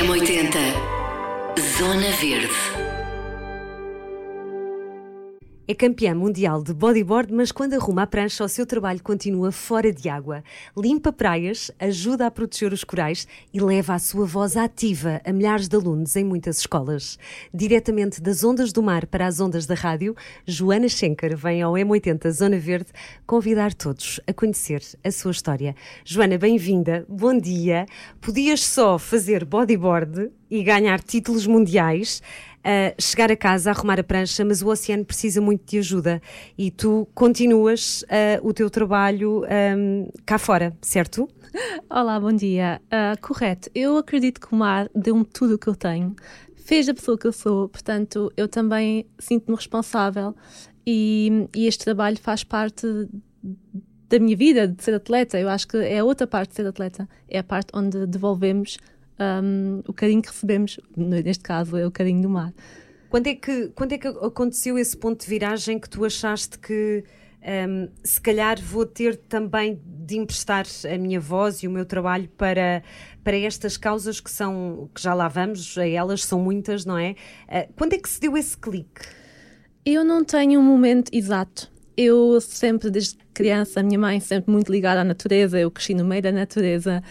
M80 Zona Verde é campeã mundial de bodyboard, mas quando arruma a prancha, o seu trabalho continua fora de água. Limpa praias, ajuda a proteger os corais e leva a sua voz ativa a milhares de alunos em muitas escolas. Diretamente das ondas do mar para as ondas da rádio, Joana Schenker vem ao M80 Zona Verde convidar todos a conhecer a sua história. Joana, bem-vinda, bom dia. Podias só fazer bodyboard e ganhar títulos mundiais chegar a casa, arrumar a prancha, mas o oceano precisa muito de ajuda e tu continuas uh, o teu trabalho um, cá fora, certo? Olá, bom dia. Uh, correto, eu acredito que o mar deu-me tudo o que eu tenho, fez a pessoa que eu sou, portanto, eu também sinto-me responsável e, e este trabalho faz parte da minha vida de ser atleta. Eu acho que é outra parte de ser atleta, é a parte onde devolvemos um, o carinho que recebemos, neste caso é o carinho do mar. Quando é que, quando é que aconteceu esse ponto de viragem que tu achaste que um, se calhar vou ter também de emprestar a minha voz e o meu trabalho para, para estas causas que são, que já lá vamos, a elas são muitas, não é? Uh, quando é que se deu esse clique? Eu não tenho um momento exato. Eu sempre, desde criança, a minha mãe sempre muito ligada à natureza, eu cresci no meio da natureza,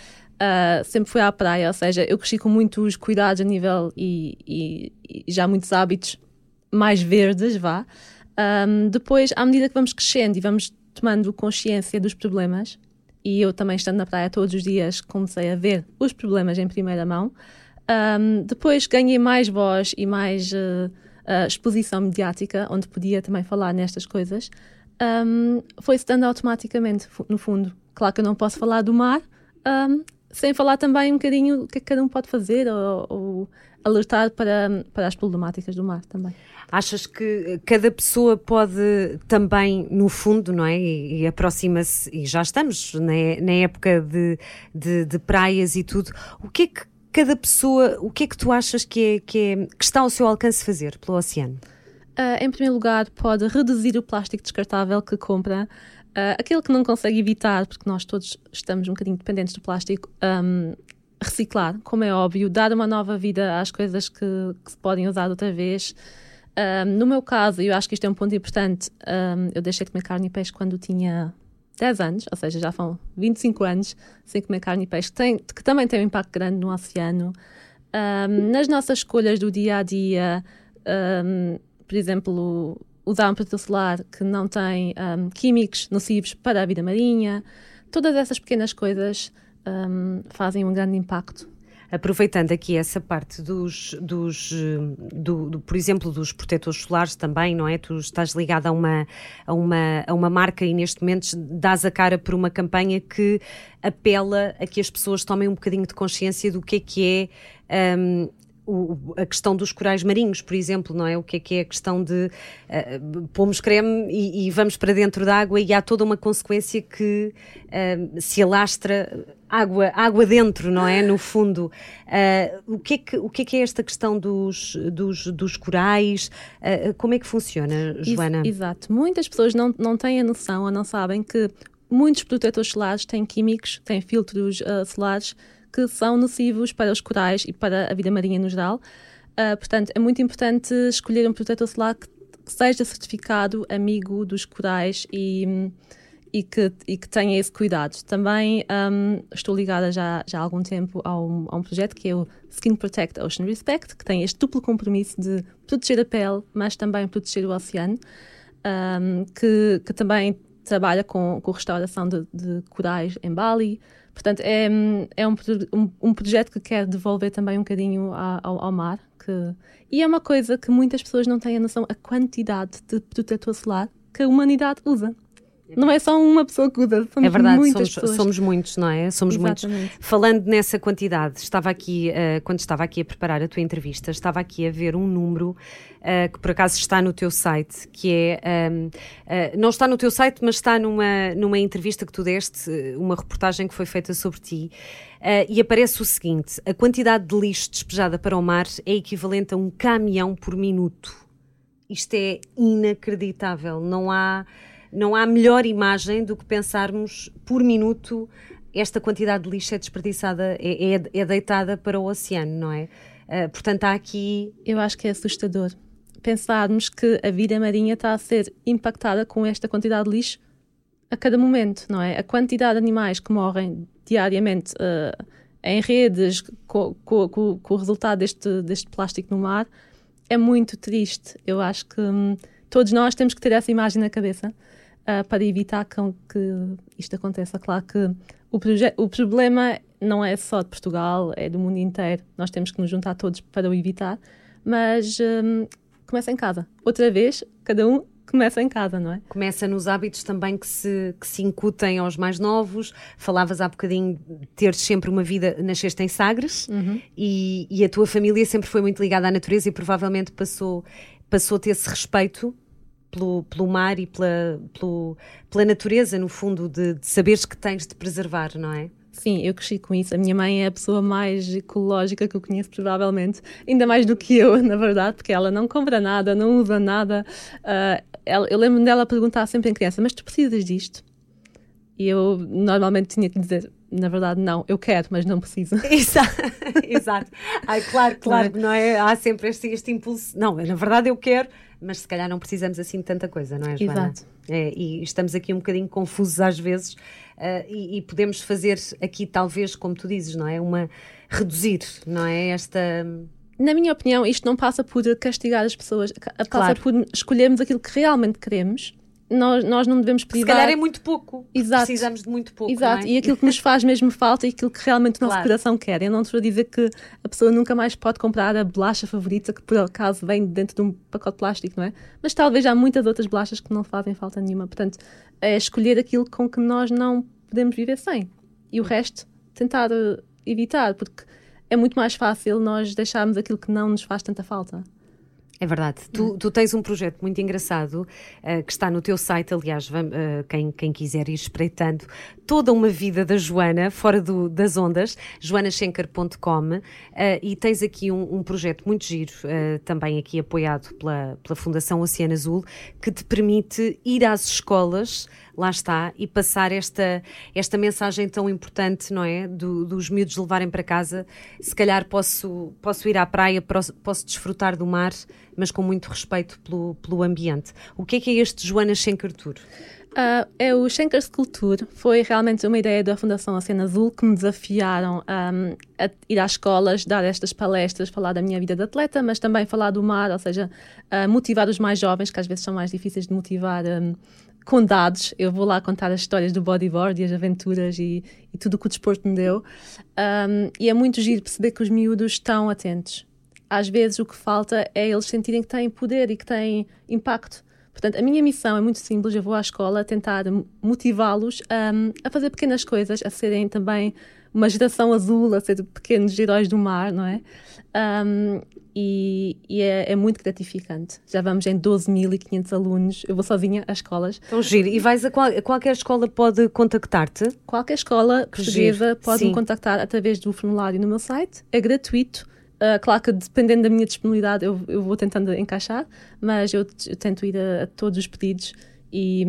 Uh, sempre fui à praia, ou seja, eu cresci com muitos cuidados a nível e, e, e já muitos hábitos mais verdes, vá. Um, depois, à medida que vamos crescendo e vamos tomando consciência dos problemas, e eu também estando na praia todos os dias comecei a ver os problemas em primeira mão, um, depois ganhei mais voz e mais uh, uh, exposição mediática, onde podia também falar nestas coisas, um, foi-se dando automaticamente, no fundo. Claro que eu não posso falar do mar, um, sem falar também um bocadinho o que, é que cada um pode fazer ou, ou, alertar para, para as problemáticas do mar também. Achas que cada pessoa pode também, no fundo, não é? E, e aproxima-se, e já estamos na, na época de, de, de, praias e tudo. O que é que cada pessoa, o que é que tu achas que, é, que, é, que está ao seu alcance fazer pelo oceano? Uh, em primeiro lugar, pode reduzir o plástico descartável que compra. Uh, aquilo que não consegue evitar, porque nós todos estamos um bocadinho dependentes do plástico, um, reciclar, como é óbvio, dar uma nova vida às coisas que, que se podem usar outra vez. Um, no meu caso, eu acho que isto é um ponto importante, um, eu deixei de comer carne e peixe quando tinha 10 anos, ou seja, já foram 25 anos sem comer carne e peixe, que, tem, que também tem um impacto grande no oceano. Nas nossas escolhas do dia a dia, por exemplo, usar um protetor solar que não tem um, químicos nocivos para a vida marinha. Todas essas pequenas coisas um, fazem um grande impacto aproveitando aqui essa parte dos, dos do, do, por exemplo, dos protetores solares também, não é? Tu estás ligada a uma, a uma, a uma marca e neste momento dás a cara por uma campanha que apela a que as pessoas tomem um bocadinho de consciência do que é que é um, o, a questão dos corais marinhos, por exemplo, não é? O que é que é a questão de uh, pomos creme e, e, vamos para dentro da água e há toda uma consequência que uh, se alastra água, água dentro, não é? No fundo. Uh, o, que é que, o que é que é esta questão dos, dos, dos corais? Uh, como é que funciona, Joana? Exato. Muitas pessoas não, não têm a noção ou não sabem que muitos protetores solares têm químicos, têm filtros uh, solares que são nocivos para os corais e para a vida marinha no geral. Uh, portanto, é muito importante escolher um protetor solar que, que seja certificado amigo dos corais e, e, que, e que tenha esse cuidado. Também um, estou ligada já, já há algum tempo a um, a um projeto que é o Skin Protect Ocean Respect, que tem este duplo compromisso de proteger a pele, mas também proteger o oceano, um, que, que também trabalha com, com restauração de, de corais em Bali, Portanto, é, é um, um, um, projeto que quer devolver também um bocadinho ao, ao, mar. Que, e é uma coisa que muitas pessoas não têm a noção a quantidade de protetor solar que a humanidade usa. Não é só uma pessoa que usa, somos é verdade, muitas somos, pessoas. somos muitos, não é? Somos Exatamente. muitos. Falando nessa quantidade, estava aqui, uh, quando estava aqui a preparar a tua entrevista, estava aqui a ver um número uh, que por acaso está no teu site, que é, um, ehm, uh, eh, não está no teu site, mas está numa, numa entrevista que tu deste, uma reportagem que foi feita sobre ti, e aparece o seguinte, a quantidade de lixo despejada para o mar é equivalente a um caminhão por minuto. Isto é inacreditável, não há não há melhor imagem do que pensarmos por minuto esta quantidade de lixo é desperdiçada, é, é, é deitada para o oceano, não é? Uh, portanto, há aqui. Eu acho que é assustador pensarmos que a vida marinha está a ser impactada com esta quantidade de lixo a cada momento, não é? A quantidade de animais que morrem diariamente uh, em redes com, com, com, com, o resultado deste, deste plástico no mar é muito triste. Eu acho que hum, todos nós temos que ter essa imagem na cabeça uh, para evitar que, que isto aconteça. Claro que o, o problema não é só de Portugal, é do mundo inteiro. Nós temos que nos juntar todos para o evitar, mas um, começa em casa. Outra vez, cada um começa em casa, não é? Começa nos hábitos também que se, que se incutem aos mais novos. Falavas há bocadinho de ter sempre uma vida, nasceste em Sagres uhum. e, e, a tua família sempre foi muito ligada à natureza e provavelmente passou, passou a ter esse respeito pelo, pelo mar e pela, pelo, pela natureza, no fundo, de, de saberes que tens de preservar, não é? Sim, eu cresci com isso. A minha mãe é a pessoa mais ecológica que eu conheço, provavelmente. Ainda mais do que eu, na verdade, porque ela não compra nada, não usa nada. Uh, ela, eu lembro dela perguntar sempre em criança: Mas tu precisas disto? E eu normalmente tinha que dizer: Na verdade, não, eu quero, mas não preciso. Exato. Exato. Ai, claro, claro, não é? Há sempre este, este impulso: Não, na verdade eu quero, mas se calhar não precisamos assim de tanta coisa, não é, Joana? Exato. É, e estamos aqui um bocadinho confusos às vezes uh, e, e, podemos fazer aqui talvez, como tu dizes, não é? Uma reduzir, não é? Esta na minha opinião, isto não passa por castigar as pessoas, passa claro. por escolhermos aquilo que realmente queremos. Nós, nós não devemos privar. Se calhar é muito pouco. Exato. Precisamos de muito pouco. Exato. É? E aquilo que nos faz mesmo falta e aquilo que realmente o nosso claro. coração quer. Eu não estou a dizer que a pessoa nunca mais pode comprar a bolacha favorita que por acaso vem dentro de um pacote plástico, não é? Mas talvez há muitas outras bolachas que não fazem falta nenhuma. Portanto, é escolher aquilo com que nós não podemos viver sem. E o resto, tentar eh, evitar, porque é muito mais fácil nós deixarmos aquilo que não nos faz tanta falta. É verdade. Tu, tu, tens um projeto muito engraçado uh, que está no teu site, aliás, vamos, uh, quem, quem, quiser ir espreitando toda uma vida da Joana, fora do, das ondas, joanaschenker.com, uh, e tens aqui um, um projeto muito giro, também aqui apoiado pela, pela Fundação Oceano Azul, que te permite ir às escolas lá está, e passar esta, esta mensagem tão importante, não é? Do, dos miúdos levarem para casa. Se calhar posso, posso ir à praia, posso desfrutar do mar, mas com muito respeito pelo, pelo ambiente. O que é que é este Joana Schenker Tour? Uh, é o Schenker Culture foi realmente uma ideia da Fundação Oceano Azul que me desafiaram um, a ir às escolas, dar estas palestras, falar da minha vida de atleta, mas também falar do mar, ou seja, uh, motivar os mais jovens, que às vezes são mais difíceis de motivar um, com dados. Eu vou lá contar as histórias do bodyboard e as aventuras e, e tudo o que o desporto me deu. Um, e é muito giro perceber que os miúdos estão atentos. Às vezes o que falta é eles sentirem que têm poder e que têm impacto. Portanto, a minha missão é muito simples. Eu vou à escola tentar motivá-los um, a fazer pequenas coisas, a serem também uma geração azul, a ser pequenos heróis do mar, não é? Um, e, e é, é, muito gratificante. Já vamos em 12.500 alunos. Eu vou sozinha às escolas. Então, giro. E vais a, qual, qualquer escola pode contactar-te? Qualquer escola portuguesa pode me contactar através do formulário no meu site. É gratuito. Uh, claro que dependendo da minha disponibilidade eu, eu vou tentando encaixar, mas eu, eu tento ir a, a, todos os pedidos e,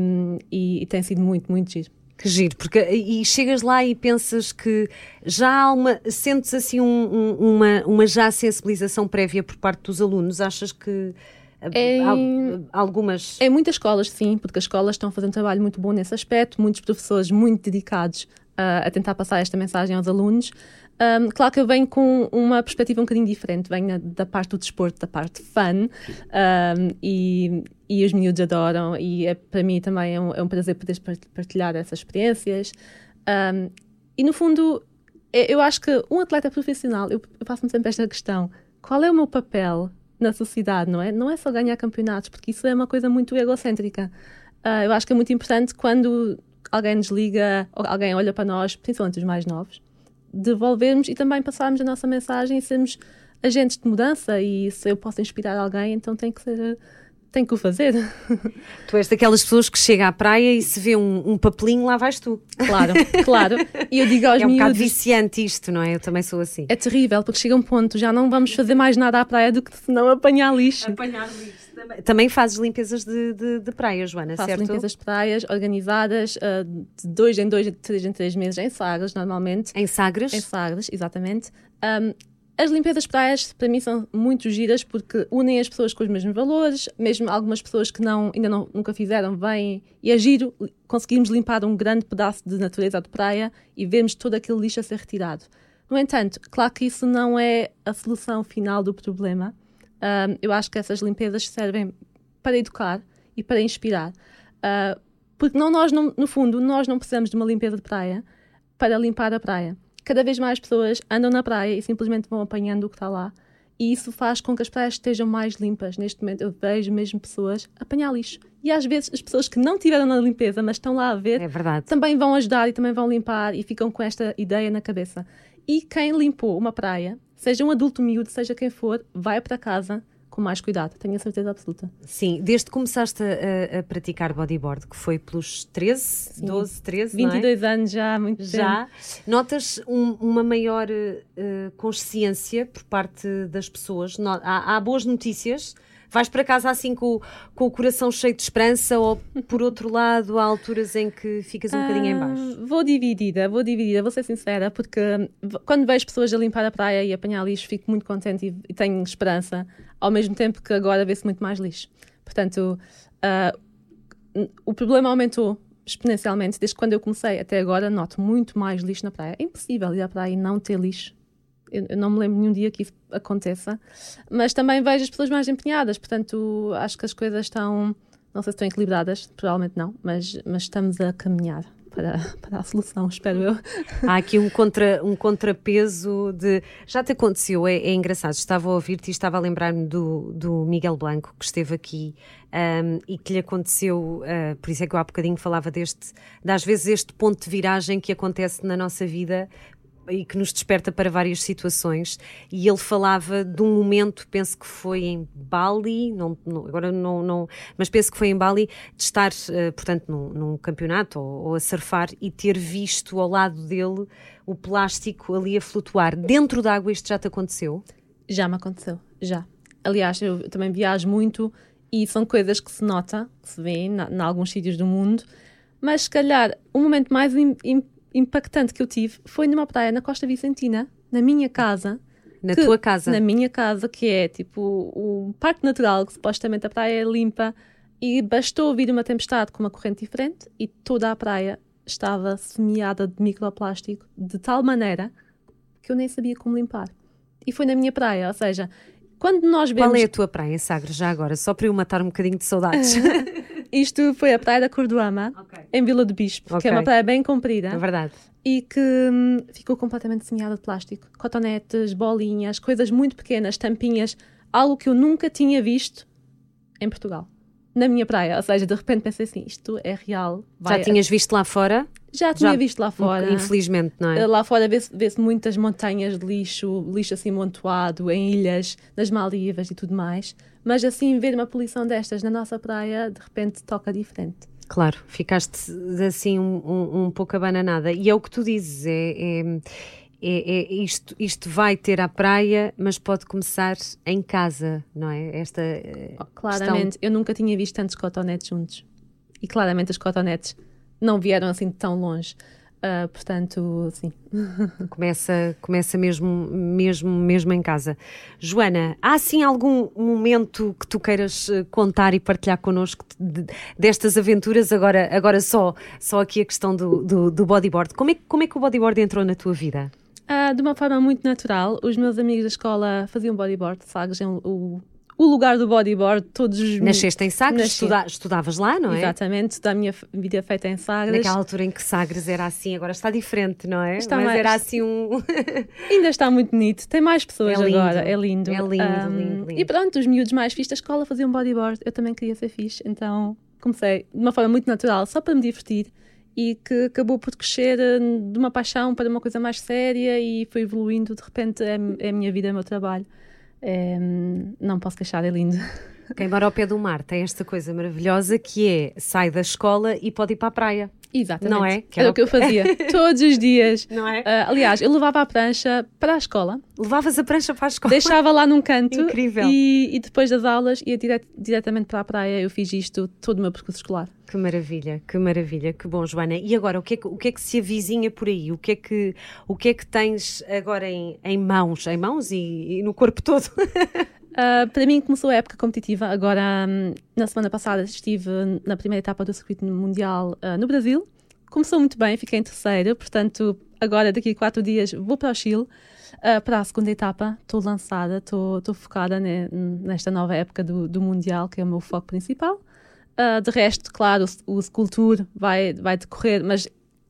e, e tem sido muito, muito giro. Que giro, porque e chegas lá e pensas que já há uma, sentes assim um, um, uma, uma já sensibilização prévia por parte dos alunos, achas que em, algumas... Em muitas escolas, sim, porque as escolas estão fazer um trabalho muito bom nesse aspecto, muitos professores muito dedicados uh, a tentar passar esta mensagem aos alunos, um, claro que eu venho com uma perspectiva um bocadinho diferente, venho da parte do desporto, da parte fun, um, e, e os miúdos adoram, e é, para mim também é um, é um prazer poder partilhar essas experiências. Um, e no fundo, eu acho que um atleta profissional, eu, eu faço-me sempre esta questão: qual é o meu papel na sociedade, não é? Não é só ganhar campeonatos, porque isso é uma coisa muito egocêntrica. Uh, eu acho que é muito importante quando alguém nos liga, ou alguém olha para nós, principalmente os mais novos, devolvermos e também passarmos a nossa mensagem e sermos agentes de mudança e se eu posso inspirar alguém, então tem que ser tem que o fazer. Tu és daquelas pessoas que chega à praia e se vê um, um papelinho, lá vais tu. Claro, claro. E eu digo aos é um miúdos... bocado viciante isto, não é? Eu também sou assim. É terrível, porque chega um ponto, já não vamos fazer mais nada à praia do que se não apanhar lixo. Apanhar lixo Também fazes limpezas de, de, de praia, Joana, Faço certo? limpezas de praias organizadas uh, de dois em dois, de três em três meses em Sagres, normalmente. Em Sagres? Em Sagres, exatamente. Um, as limpezas de praias, para mim, são muito giras porque unem as pessoas com os mesmos valores, mesmo algumas pessoas que não, ainda não, nunca fizeram, vêm e é giro conseguirmos limpar um grande pedaço de natureza de praia e vermos todo aquele lixo a ser retirado. No entanto, claro que isso não é a solução final do problema. Eu acho que essas limpezas servem para educar e para inspirar. Uh, porque não, nós não, no fundo, nós não precisamos de uma limpeza de praia para limpar a praia cada vez mais pessoas andam na praia e simplesmente vão apanhando o que está lá. E isso faz com que as praias estejam mais limpas. Neste momento eu vejo mesmo pessoas apanhar lixo. E às vezes as pessoas que não tiveram na limpeza, mas estão lá a ver, é também vão ajudar e também vão limpar e ficam com esta ideia na cabeça. E quem limpou uma praia, seja um adulto miúdo, seja quem for, vai para casa com mais cuidado, tenho a certeza absoluta. Sim, desde que começaste a, a praticar bodyboard, que foi pelos 13, Sim. 12, 13, 22 é? anos já, muito já, tempo. Notas um, uma maior uh, consciência por parte das pessoas? há, há boas notícias? Vais para casa assim com, com o coração cheio de esperança ou por outro lado há alturas em que ficas um bocadinho em baixo? Ah, vou dividida, vou dividida, vou ser sincera, porque quando vejo pessoas a limpar a praia e apanhar lixo fico muito contente e, e tenho esperança, ao mesmo tempo que agora vê-se muito mais lixo. Portanto, uh, o problema aumentou exponencialmente desde quando eu comecei até agora noto muito mais lixo na praia. É impossível ir à praia e não ter lixo eu, não me lembro nenhum dia que isso aconteça, mas também vejo as pessoas mais empenhadas, portanto acho que as coisas estão, não sei se estão equilibradas, provavelmente não, mas, mas estamos a caminhar. Para, para a solução, espero eu. Há aqui um, contra, um contrapeso de. Já te aconteceu, é, é engraçado. Estava a ouvir-te e estava a lembrar-me do, do Miguel Blanco, que esteve aqui um, e que lhe aconteceu. Uh, por isso é que eu há bocadinho falava deste. De, às vezes, este ponto de viragem que acontece na nossa vida e que nos desperta para várias situações. E ele falava de um momento, penso que foi em Bali, não, não, agora não, não, mas penso que foi em Bali, de estar, uh, portanto, num, num campeonato ou, ou, a surfar e ter visto ao lado dele o plástico ali a flutuar. Dentro d'água, isto já te aconteceu? Já me aconteceu, já. Aliás, eu também viajo muito e são coisas que se nota, que se vê em alguns sítios do mundo, mas se calhar o momento mais impactante que eu tive foi numa praia na Costa Vicentina, na minha casa. Na que, tua casa? Na minha casa, que é tipo um parque natural, que supostamente a praia é limpa, e bastou vir uma tempestade com uma corrente diferente e toda a praia estava semeada de microplástico de tal maneira que eu nem sabia como limpar. E foi na minha praia, ou seja, quando nós vemos... Qual é a tua praia, Sagres, já agora? Só para eu matar um bocadinho de saudades. Isto foi a praia da Cordoama, okay. Em Vila do Bispo, okay. que é uma praia bem comprida. É verdade. E que hum, ficou completamente semeada de plástico. Cotonetes, bolinhas, coisas muito pequenas, tampinhas, algo que eu nunca tinha visto em Portugal. Na minha praia, ou seja, de repente pensei assim: isto é real. Já tinhas visto lá fora? Já tinha Já, visto lá fora. Infelizmente, não é? Lá fora vê-se vê muitas montanhas de lixo, lixo assim montoado, em ilhas, nas Maldivas e tudo mais. Mas assim, ver uma poluição destas na nossa praia, de repente toca diferente. Claro, ficaste assim um, um, um pouco abananada. E é o que tu dizes, é, é, é, é, isto, isto vai ter à praia, mas pode começar em casa, não é? Esta oh, Claramente, questão... eu nunca tinha visto tantos cotonetes juntos. E claramente os cotonetes não vieram assim de tão longe. Uh, portanto, sim. começa, começa mesmo, mesmo, mesmo em casa. Joana, há assim algum momento que tu queiras eh, contar e partilhar connosco de, destas aventuras? Agora, agora só, só aqui a questão do, do, do bodyboard. Como é, como é que o bodyboard entrou na tua vida? Uh, de uma forma muito natural. Os meus amigos da escola faziam bodyboard, Sagres é o o lugar do bodyboard, todos os. Nasceste em Sagres, estuda, estudavas lá, não é? Exatamente, toda a minha vida feita em Sagres. Naquela altura em que Sagres era assim, agora está diferente, não é? Está Mas mais... era assim um. Ainda está muito bonito, tem mais pessoas é agora, é lindo. É lindo, um, lindo, lindo, E pronto, os miúdos mais fixos da escola faziam bodyboard, eu também queria ser fixe, então comecei de uma forma muito natural, só para me divertir e que acabou por crescer eh, de uma paixão para uma coisa mais séria e foi evoluindo, de repente é, é a minha vida, é o meu trabalho. É, não posso queixar, é lindo. Quem mora ao pé do mar tem esta coisa maravilhosa que é sai da escola e pode ir para a praia. Exatamente. Não é? Que era o que eu fazia todos os dias. Não é? Uh, aliás, eu levava a prancha para a escola. Levavas a prancha para a escola? Deixava lá num canto. Incrível. E, e depois das aulas ia direto, diretamente para a praia. Eu fiz isto todo o meu percurso escolar. Que maravilha, que maravilha, que bom, Joana. E agora, o que é que, o que, é que se avizinha por aí? O que é que, o que, é que tens agora em, em mãos? Em mãos e, e no corpo todo? Uh, para mim começou a época competitiva. Agora, um, na semana passada, estive na primeira etapa do circuito mundial uh, no Brasil. Começou muito bem, fiquei em terceira. Portanto, agora, daqui a quatro dias, vou para o Chile. Uh, para a segunda etapa, estou lançada, estou focada ne, nesta nova época do, do, Mundial, que é o meu foco principal. de resto, claro, o, o Tour vai, vai decorrer, mas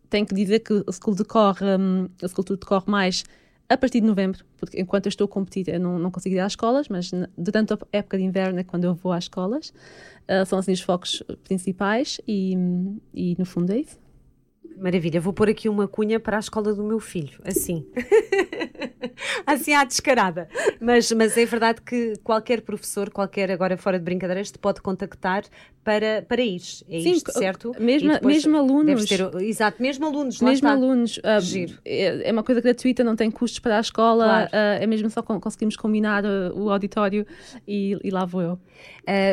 tenho que dizer que o School decorre, um, o Tour decorre mais a partir de novembro, porque enquanto eu estou a competir eu não, não consigo ir às escolas, mas durante a época de inverno é quando eu vou às escolas. Uh, são assim os focos principais e, e no fundo é isso. Maravilha, vou pôr aqui uma cunha para a escola do meu filho, assim. assim à descarada. Mas, mas é verdade que qualquer professor, qualquer, agora fora de brincadeiras, te pode contactar para, para ir. É Sim, isto, certo? Mesmo, mesmo alunos. Ter, exato, mesmo alunos. Mesmo alunos. Uh, Giro. É, é, uma coisa gratuita, não tem custos para a escola, claro. uh, é mesmo só com, conseguimos combinar uh, o auditório e, e, lá vou eu.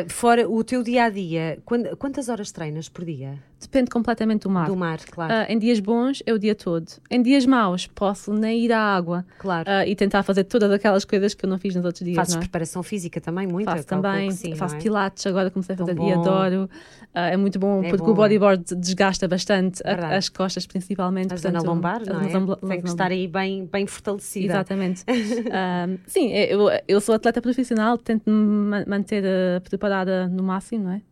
Fora o teu dia a dia, quantas horas treinas por dia? Depende completamente do mar. Do mar, claro. Uh, em dias bons é o dia todo. Em dias maus posso nem ir à água. Claro. Uh, e tentar fazer todas aquelas coisas que eu não fiz nos outros dias. Fazes é? preparação física também, muito? Faço também. Sim, faço é? pilates, agora comecei a fazer e adoro. Uh, é muito bom é porque bom, o bodyboard é? desgasta bastante a, as costas, principalmente. A zona lombar, não é? Tem que estar aí bem, bem fortalecida. Exatamente. sim, eu, eu sou atleta profissional, tento me preparada no máximo, não é?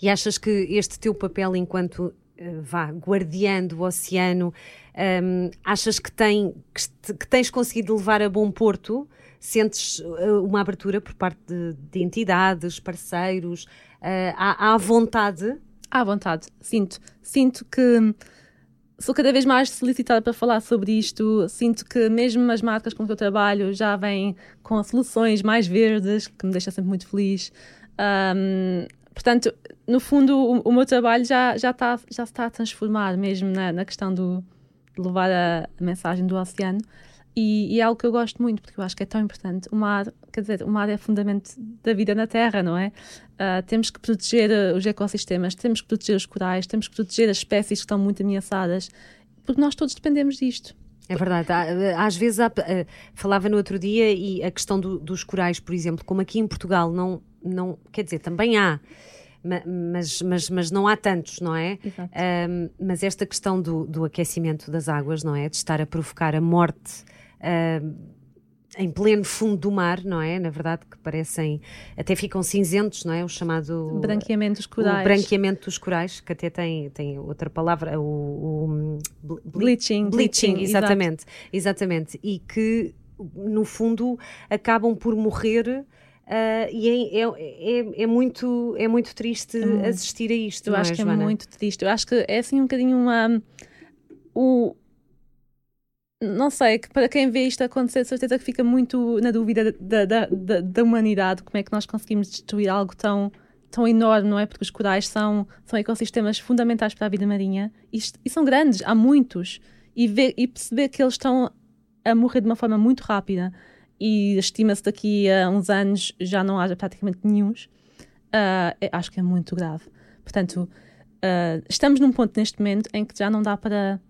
E achas que este teu papel enquanto eh, vá, guardiã do oceano, um, achas que, tem, que, que, tens conseguido levar a bom porto? Sentes uh, uma abertura por parte de, de entidades, parceiros? Uh, há, há vontade? Há vontade, sinto. Sinto que sou cada vez mais solicitada para falar sobre isto. Sinto que mesmo as marcas com que eu trabalho já vêm com soluções mais verdes, que me deixa sempre muito feliz. Um, portanto, no fundo, o, o, meu trabalho já, já, está, já está a transformar mesmo na, na questão do, de levar a, a mensagem do oceano. E, e, é algo que eu gosto muito, porque eu acho que é tão importante. O mar, quer dizer, o mar é fundamento da vida na Terra, não é? Uh, temos que proteger uh, os ecossistemas, temos que proteger os corais, temos que proteger as espécies que estão muito ameaçadas, porque nós todos dependemos disto. É verdade. Às vezes, há, uh, falava no outro dia, e a questão do, dos corais, por exemplo, como aqui em Portugal não, não. Quer dizer, também há mas, mas, mas não há tantos, não é? Um, mas esta questão do, do aquecimento das águas, não é? De estar a provocar a morte. Em pleno fundo do mar, não é? Na verdade, que parecem, até ficam cinzentos, não é? O chamado branqueamento dos corais. O branqueamento dos corais, que até tem, tem outra palavra, o, o bleaching, bleaching, bleaching, exatamente, exatamente, e que no fundo acabam por morrer Uh, e é, é, é, é, muito, é muito triste hum. assistir a isto. Eu acho é, que Joana? é muito triste. Eu acho que é assim um bocadinho uma. O, não sei, que para quem vê isto acontecer, certeza que fica muito na dúvida da, da, da, da, humanidade, como é que nós conseguimos destruir algo tão, tão enorme, não é? Porque os corais são, são ecossistemas fundamentais para a vida marinha e, e são grandes, há muitos. E, ver, e perceber que eles estão a morrer de uma forma muito rápida e estima-se daqui a uns anos já não haja praticamente nenhum, uh, acho que é muito grave. Portanto, uh, estamos num ponto neste momento em que já não dá para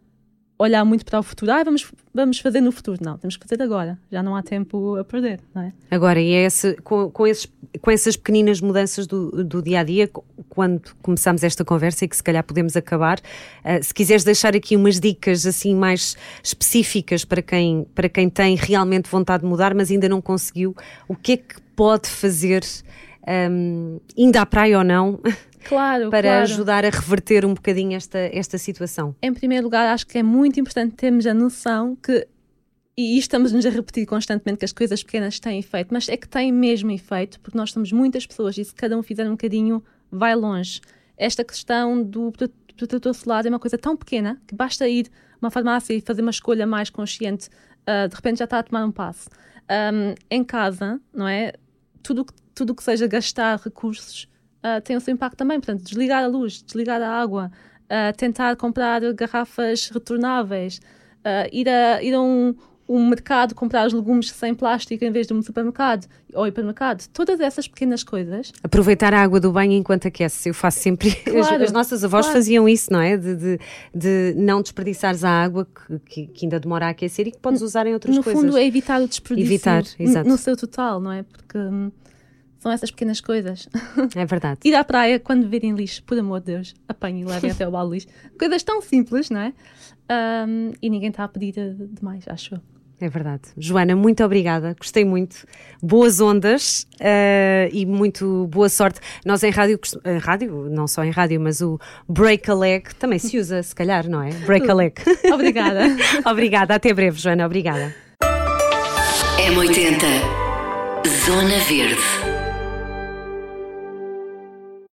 olhar muito para o futuro. Ah, vamos, vamos fazer no futuro. Não, temos que fazer agora. Já não há tempo a perder, não é? Agora, e é esse, com, com, esses, com essas pequeninas mudanças do, do dia a dia, quando começamos esta conversa e que se calhar podemos acabar, uh, se quiseres deixar aqui umas dicas assim mais específicas para quem, para quem tem realmente vontade de mudar, mas ainda não conseguiu, o que é que pode fazer, um, indo à praia ou não? claro, para claro. ajudar a reverter um bocadinho esta, esta situação? Em primeiro lugar, acho que é muito importante termos a noção que e estamos-nos a repetir constantemente que as coisas pequenas têm efeito, mas é que têm mesmo efeito, porque nós somos muitas pessoas e se cada um fizer um bocadinho, vai longe. Esta questão do protetor solar é uma coisa tão pequena que basta ir a uma farmácia e fazer uma escolha mais consciente, uh, de repente já está a tomar um passo. Um, em casa, não é? Tudo tudo o que seja gastar recursos uh, tem o seu impacto também. Portanto, desligar a luz, desligar a água, uh, tentar comprar garrafas retornáveis, uh, ir, a, ir a um, um mercado comprar os legumes sem plástico em vez de um supermercado ou hipermercado. Todas essas pequenas coisas. Aproveitar a água do banho enquanto aquece. Eu faço sempre. Claro, as, as, nossas avós claro. faziam isso, não é? De, de, de não desperdiçares a água que, que, ainda demora a aquecer e que podes usar em outras no coisas. No fundo, é evitar o desperdício. Evitar, exato. No seu total, não é? Porque. São essas pequenas coisas. É verdade. Ir à praia quando virem lixo, por amor de Deus, apanhem e levem até o balde lixo. Coisas tão simples, não é? Um, e ninguém está a pedir demais, acho eu. É verdade. Joana, muito obrigada. Gostei muito. Boas ondas uh, e muito boa sorte. Nós em rádio, em rádio, não só em rádio, mas o break a leg também se usa, se calhar, não é? Break a leg. Obrigada. obrigada. Até breve, Joana. Obrigada. M80 Zona Verde.